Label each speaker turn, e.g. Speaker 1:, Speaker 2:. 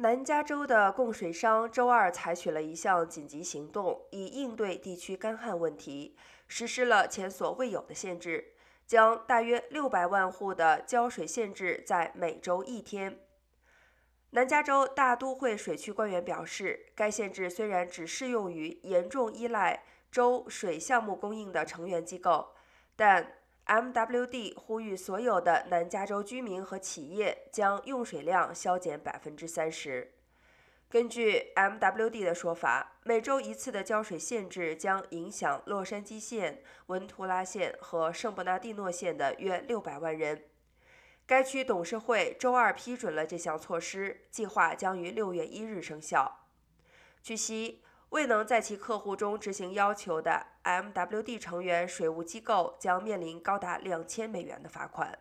Speaker 1: 南加州的供水商周二采取了一项紧急行动，以应对地区干旱问题，实施了前所未有的限制，将大约六百万户的浇水限制在每周一天。南加州大都会水区官员表示，该限制虽然只适用于严重依赖州水项目供应的成员机构，但 MWD 呼吁所有的南加州居民和企业将用水量削减百分之三十。根据 MWD 的说法，每周一次的浇水限制将影响洛杉矶县、文图拉县和圣伯纳蒂诺县的约六百万人。该区董事会周二批准了这项措施，计划将于六月一日生效。据悉。未能在其客户中执行要求的 MWD 成员水务机构将面临高达两千美元的罚款。